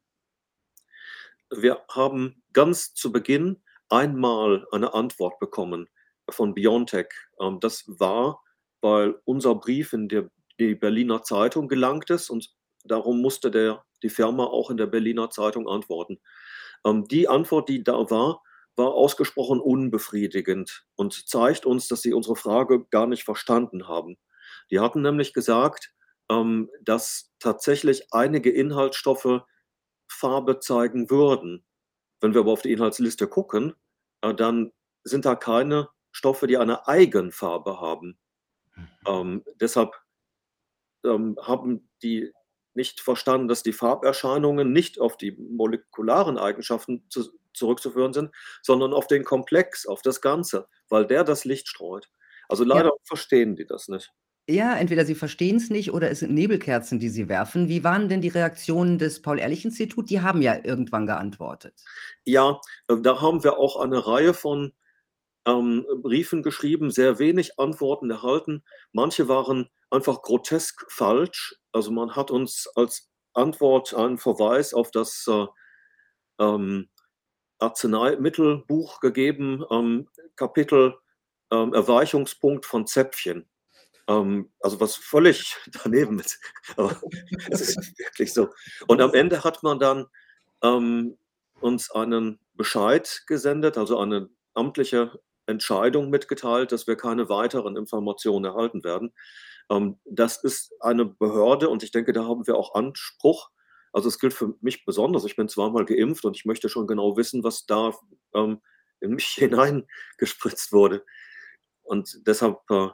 Wir haben ganz zu Beginn einmal eine Antwort bekommen von BioNTech. Ähm, das war, weil unser Brief in der die Berliner Zeitung gelangt ist und darum musste der die Firma auch in der Berliner Zeitung antworten. Ähm, die Antwort, die da war, war ausgesprochen unbefriedigend und zeigt uns, dass sie unsere Frage gar nicht verstanden haben. Die hatten nämlich gesagt, ähm, dass tatsächlich einige Inhaltsstoffe Farbe zeigen würden. Wenn wir aber auf die Inhaltsliste gucken, äh, dann sind da keine Stoffe, die eine Eigenfarbe haben. Mhm. Ähm, deshalb ähm, haben die nicht verstanden, dass die Farberscheinungen nicht auf die molekularen Eigenschaften zu, zurückzuführen sind, sondern auf den Komplex, auf das Ganze, weil der das Licht streut. Also leider Ja. verstehen die das nicht. Ja, entweder sie verstehen es nicht oder es sind Nebelkerzen, die sie werfen. Wie waren denn die Reaktionen des Paul-Ehrlich-Institut? Die haben ja irgendwann geantwortet. Ja, äh, da haben wir auch eine Reihe von ähm, Briefen geschrieben, sehr wenig Antworten erhalten. Manche waren einfach grotesk falsch. Also man hat uns als Antwort einen Verweis auf das äh, ähm, Arzneimittelbuch gegeben, ähm, Kapitel ähm, Erweichungspunkt von Zäpfchen. Ähm, also was völlig [LAUGHS] daneben ist. Aber [LAUGHS] es ist wirklich so. Und am Ende hat man dann ähm, uns einen Bescheid gesendet, also eine amtliche Entscheidung mitgeteilt, dass wir keine weiteren Informationen erhalten werden. Ähm, das ist eine Behörde und ich denke, da haben wir auch Anspruch. Also es gilt für mich besonders. Ich bin zweimal geimpft und ich möchte schon genau wissen, was da ähm, in mich [LAUGHS] hineingespritzt wurde. Und deshalb äh,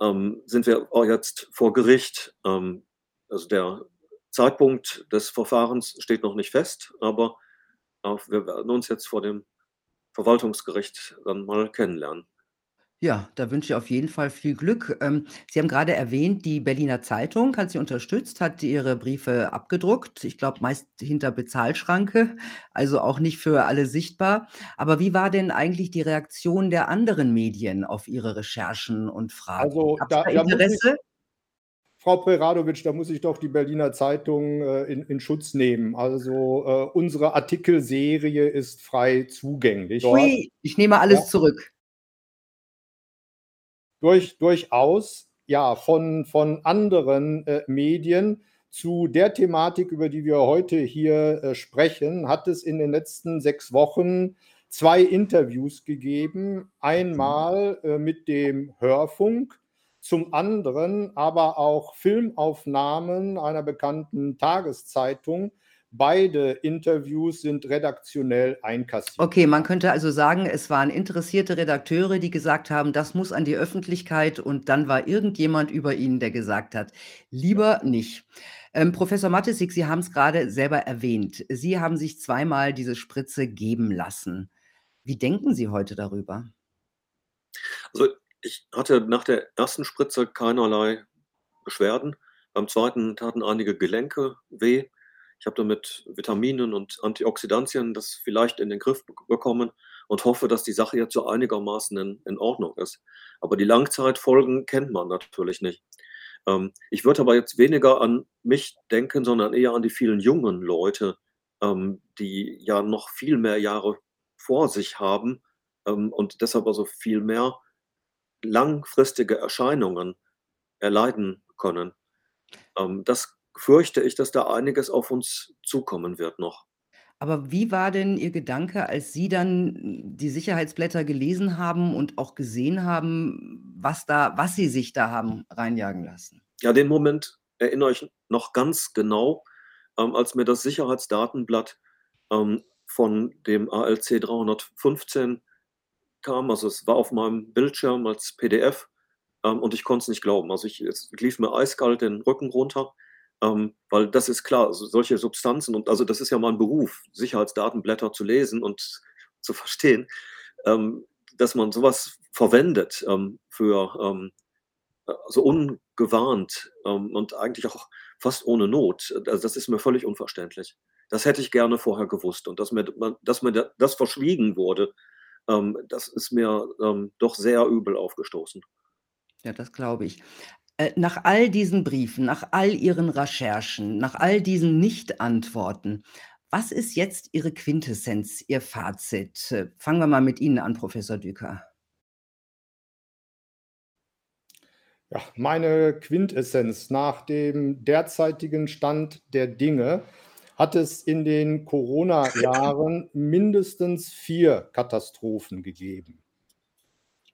ähm, sind wir auch jetzt vor Gericht. Ähm, also der Zeitpunkt des Verfahrens steht noch nicht fest, aber äh, wir werden uns jetzt vor dem Verwaltungsgericht dann mal kennenlernen. Ja, da wünsche ich auf jeden Fall viel Glück. Ähm, Sie haben gerade erwähnt, die Berliner Zeitung hat Sie unterstützt, hat Ihre Briefe abgedruckt. Ich glaube, meist hinter Bezahlschranke, [LAUGHS] also auch nicht für alle sichtbar. Aber wie war denn eigentlich die Reaktion der anderen Medien auf Ihre Recherchen und Fragen? Also, Gab's da da da muss ich Interesse? Frau Preradovic, da muss ich doch die Berliner Zeitung, äh, in in Schutz nehmen. Also, äh, unsere Artikelserie ist frei zugänglich dort. Ui, ich nehme Ja. alles zurück. Durch durchaus, ja, von von anderen, äh, Medien zu der Thematik, über die wir heute hier, äh, sprechen, hat es in den letzten 6 Wochen 2 Interviews gegeben. Einmal, äh, mit dem Hörfunk, zum anderen aber auch Filmaufnahmen einer bekannten Tageszeitung. Beide Interviews sind redaktionell einkassiert. Okay, man könnte also sagen, es waren interessierte Redakteure, die gesagt haben: „Das muss an die Öffentlichkeit“, und dann war irgendjemand über ihnen, der gesagt hat: „Lieber nicht.“ Ähm, Professor Mattesik, Sie haben es gerade selber erwähnt. Sie haben sich zweimal diese Spritze geben lassen. Wie denken Sie heute darüber? Also, ich hatte nach der ersten Spritze keinerlei Beschwerden. Beim zweiten taten einige Gelenke weh. Ich habe da mit Vitaminen und Antioxidantien das vielleicht in den Griff bek bekommen und hoffe, dass die Sache jetzt so einigermaßen in in Ordnung ist. Aber die Langzeitfolgen kennt man natürlich nicht. Ähm, ich würde aber jetzt weniger an mich denken, sondern eher an die vielen jungen Leute, ähm, die ja noch viel mehr Jahre vor sich haben, ähm, und deshalb also viel mehr langfristige Erscheinungen erleiden können. Ähm, das fürchte ich, dass da einiges auf uns zukommen wird noch. Aber wie war denn Ihr Gedanke, als Sie dann die Sicherheitsblätter gelesen haben und auch gesehen haben, was da was Sie sich da haben reinjagen lassen? Ja, den Moment erinnere ich noch ganz genau, ähm, als mir das Sicherheitsdatenblatt, ähm, von dem ALC 315 kam. Also, es war auf meinem Bildschirm als PDF, ähm, und ich konnte es nicht glauben. Also, ich es lief mir eiskalt den Rücken runter, ähm, weil das ist klar, solche Substanzen und also, das ist ja mein Beruf, Sicherheitsdatenblätter zu lesen und [LAUGHS] zu verstehen. Ähm, dass man sowas verwendet, ähm, für, ähm, äh, so ungewarnt, ähm, und eigentlich auch fast ohne Not. Also, das ist mir völlig unverständlich. Das hätte ich gerne vorher gewusst und dass mir dass mir das verschwiegen wurde, ähm, das ist mir, doch sehr übel aufgestoßen. Ja, das glaube ich. Äh, nach all diesen Briefen, nach all Ihren Recherchen, nach all diesen Nicht-Antworten, was ist jetzt Ihre Quintessenz, Ihr Fazit? Äh, fangen wir mal mit Ihnen an, Professor Düker. Ja, meine Quintessenz nach dem derzeitigen Stand der Dinge hat es in den Corona-Jahren mindestens vier Katastrophen gegeben.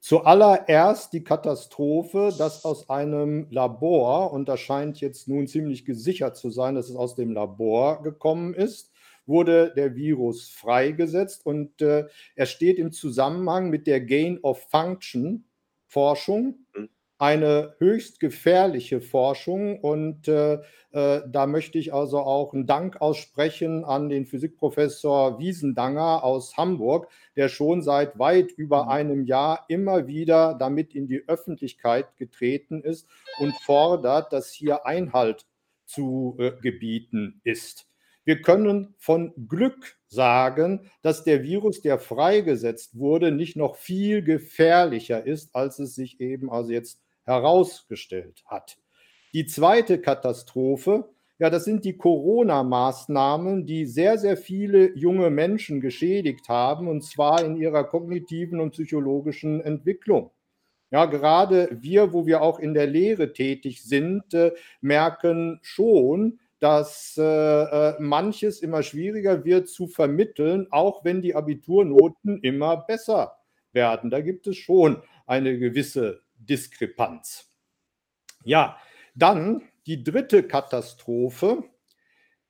Zuallererst die Katastrophe, dass aus einem Labor, und das scheint jetzt nun ziemlich gesichert zu sein, dass es aus dem Labor gekommen ist, wurde der Virus freigesetzt und äh, er steht im Zusammenhang mit der Gain of Function Forschung, mhm. Eine höchst gefährliche Forschung und äh, äh, da möchte ich also auch einen Dank aussprechen an den Physikprofessor Wiesendanger aus Hamburg, der schon seit weit über mhm. einem Jahr immer wieder damit in die Öffentlichkeit getreten ist und fordert, dass hier Einhalt zu äh, gebieten ist. Wir können von Glück sagen, dass der Virus, der freigesetzt wurde, nicht noch viel gefährlicher ist, als es sich eben also jetzt herausgestellt hat. Die zweite Katastrophe, ja, das sind die Corona-Maßnahmen, die sehr, sehr viele junge Menschen geschädigt haben, und zwar in ihrer kognitiven und psychologischen Entwicklung. Ja, gerade wir, wo wir auch in der Lehre tätig sind, äh, merken schon, dass äh, äh, manches immer schwieriger wird zu vermitteln, auch wenn die Abiturnoten immer besser werden. Da gibt es schon eine gewisse Diskrepanz. Ja, dann die dritte Katastrophe.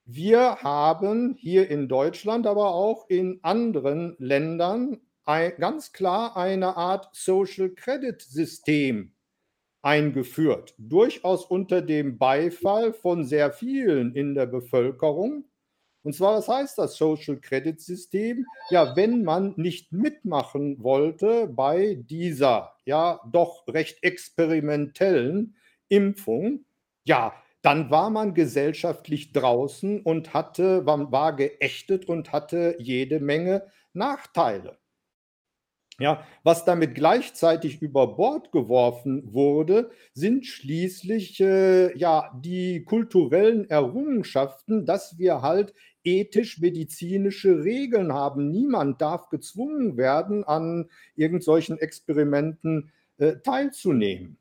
Wir haben hier in Deutschland, aber auch in anderen Ländern ganz klar eine Art Social Credit System eingeführt, durchaus unter dem Beifall von sehr vielen in der Bevölkerung. Und zwar, was heißt das Social Credit System? Ja, wenn man nicht mitmachen wollte bei dieser ja doch recht experimentellen Impfung, ja, dann war man gesellschaftlich draußen und hatte, war geächtet und hatte jede Menge Nachteile. Ja, was damit gleichzeitig über Bord geworfen wurde, sind schließlich äh, ja die kulturellen Errungenschaften, dass wir halt ethisch-medizinische Regeln haben. Niemand darf gezwungen werden, an irgendwelchen Experimenten äh, teilzunehmen.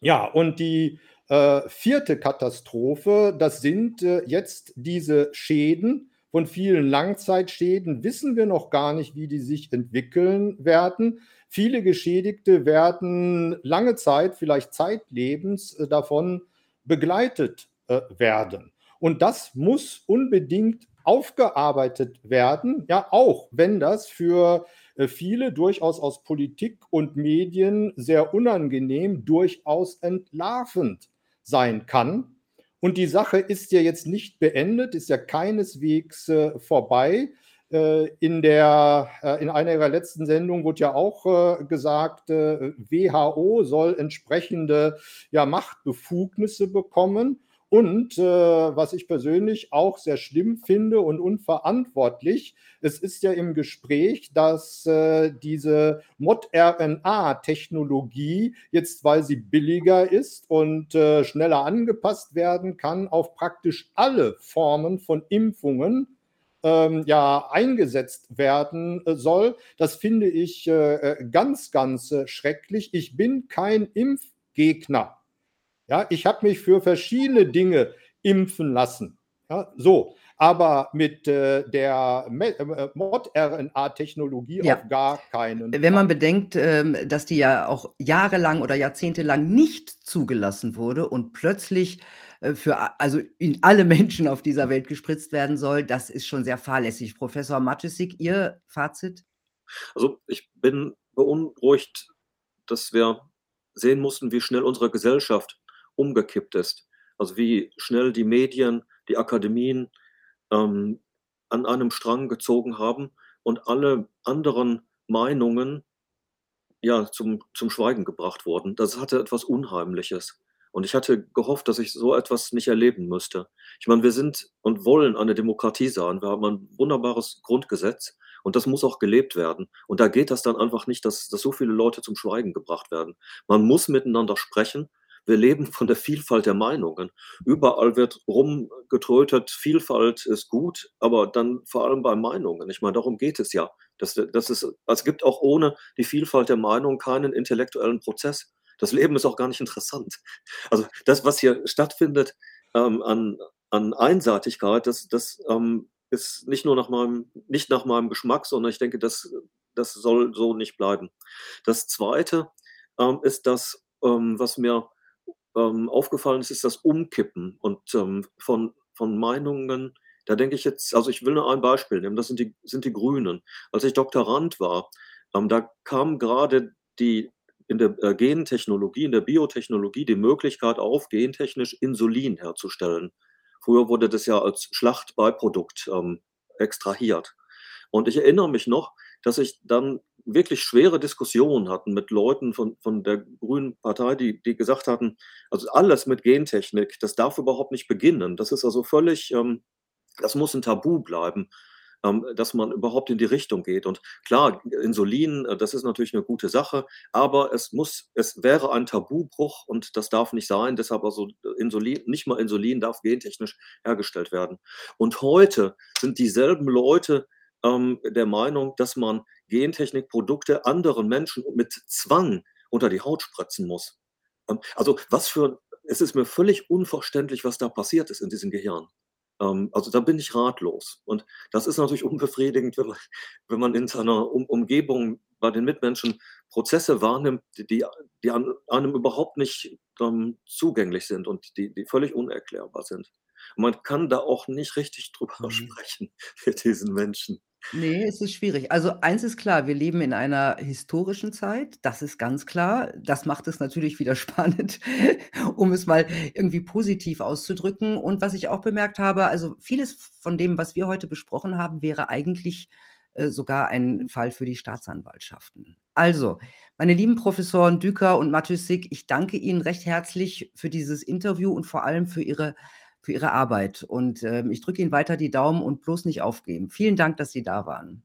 Ja, und die äh, vierte Katastrophe, das sind äh, jetzt diese Schäden, von vielen Langzeitschäden wissen wir noch gar nicht, wie die sich entwickeln werden. Viele Geschädigte werden lange Zeit, vielleicht zeitlebens, äh, davon begleitet äh, werden. Und das muss unbedingt aufgearbeitet werden, ja, auch wenn das für äh, viele durchaus aus Politik und Medien sehr unangenehm, durchaus entlarvend sein kann. Und die Sache ist ja jetzt nicht beendet, ist ja keineswegs äh, vorbei. Äh, in, der, äh, in einer ihrer letzten Sendungen wurde ja auch äh, gesagt, äh, WHO soll entsprechende ja, Machtbefugnisse bekommen. Und äh, was ich persönlich auch sehr schlimm finde und unverantwortlich, es ist ja im Gespräch, dass äh, diese Mod-RNA-Technologie jetzt, weil sie billiger ist und äh, schneller angepasst werden kann, auf praktisch alle Formen von Impfungen ähm, ja eingesetzt werden äh, soll. Das finde ich äh, äh, ganz, ganz schrecklich. Ich bin kein Impfgegner. Ja, ich habe mich für verschiedene Dinge impfen lassen. Ja, so, aber mit äh, der äh, Mod-RNA-Technologie ja. auf gar keinen Fall. Wenn man bedenkt, ähm, dass die ja auch jahrelang oder jahrzehntelang nicht zugelassen wurde und plötzlich äh, für also in alle [LAUGHS] Menschen auf dieser Welt gespritzt werden soll, das ist schon sehr fahrlässig. Professor Matschisik, Ihr Fazit? Also ich bin beunruhigt, dass wir sehen mussten, wie schnell unsere Gesellschaft umgekippt ist. Also wie schnell die Medien, die Akademien ähm, an einem Strang gezogen haben und alle anderen Meinungen ja, zum zum Schweigen gebracht wurden. Das hatte etwas Unheimliches. Und ich hatte gehofft, dass ich so etwas nicht erleben müsste. Ich meine, wir sind und wollen eine Demokratie sein. Wir haben ein wunderbares Grundgesetz und das muss auch gelebt werden. Und da geht das dann einfach nicht, dass dass so viele Leute zum Schweigen gebracht werden. Man muss miteinander sprechen. Wir leben von der Vielfalt der Meinungen. Überall wird rumgetrötet, Vielfalt ist gut, aber dann vor allem bei Meinungen. Ich meine, darum geht es ja. Das das ist es gibt auch ohne die Vielfalt der Meinung keinen intellektuellen Prozess. Das Leben ist auch gar nicht interessant. Also, das, was hier stattfindet, ähm, an an Einseitigkeit, das das, ähm, ist nicht nur nach meinem nicht nach meinem Geschmack, sondern ich denke, das das soll so nicht bleiben. Das Zweite, ähm, ist das, ähm, was mir, ähm, aufgefallen ist, ist das Umkippen und, ähm, von von Meinungen. Da denke ich jetzt also, ich will nur ein Beispiel nehmen, das sind die sind die Grünen. Als ich Doktorand war, ähm, da kam grade die in der, äh, Gentechnologie, in der Biotechnologie die Möglichkeit auf, gentechnisch Insulin herzustellen. Früher wurde das ja als Schlachtbeiprodukt, ähm, extrahiert. Und ich erinnere mich noch, dass ich dann wirklich schwere Diskussionen hatten mit Leuten von von der Grünen Partei, die die gesagt hatten: „Also, alles mit Gentechnik, das darf überhaupt nicht beginnen. Das ist also völlig ähm, das muss 'n Tabu bleiben, ähm, dass man überhaupt in die Richtung geht.“ Und klar, Insulin, äh, das ist natürlich 'ne gute Sache, aber es muss es wäre ein Tabubruch und das darf nicht sein. Deshalb also Insulin nicht mal Insulin darf gentechnisch hergestellt werden. Und heute sind dieselben Leute, ähm, der Meinung, dass man Gentechnikprodukte anderen Menschen mit Zwang unter die Haut spritzen muss. Ähm, also, was für es ist mir völlig unverständlich, was da passiert ist in diesem Gehirn. Ähm, also, da bin ich ratlos. Und das ist natürlich unbefriedigend, wenn man wenn man in seiner Um Umgebung bei den Mitmenschen Prozesse wahrnimmt, die die an einem überhaupt nicht, ähm, zugänglich sind und die die völlig unerklärbar sind. Man kann da auch nicht richtig drüber Mhm. sprechen [LAUGHS] mit diesen Menschen. Ne, es ist schwierig. Also, eins ist klar, wir leben in einer historischen Zeit, das ist ganz klar. Das macht es natürlich wieder [LAUGHS] spannend, um es mal irgendwie positiv auszudrücken. Und was ich auch bemerkt habe, also, vieles von dem, was wir heute besprochen haben, wäre eigentlich, äh, sogar ein Fall für die Staatsanwaltschaften. Also, meine lieben Professoren Düker und Matthyssig, ich danke Ihnen recht herzlich für dieses Interview und vor allem für Ihre für Ihre Arbeit. Und, ähm, ich drücke Ihnen weiter die Daumen und bloß nicht aufgeben. Vielen Dank, dass Sie da waren.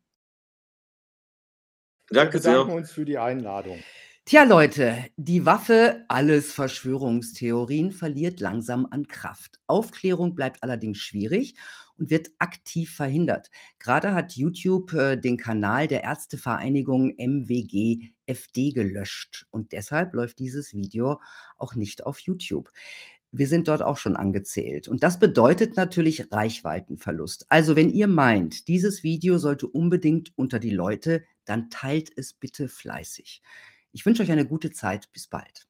Wir Danke bedanken sehr. uns für die Einladung. Tja, Leute, die Waffe alles Verschwörungstheorien verliert langsam an Kraft. Aufklärung bleibt allerdings schwierig und wird aktiv verhindert. Grade hat YouTube, äh, den Kanal der Ärztevereinigung MWG-FD gelöscht und deshalb läuft dieses Video auch nicht auf YouTube. Wir sind dort auch schon angezählt und das bedeutet natürlich Reichweitenverlust. Also, wenn ihr meint, dieses Video sollte unbedingt unter die Leute, dann teilt es bitte fleißig. Ich wünsche euch eine gute Zeit. Bis bald.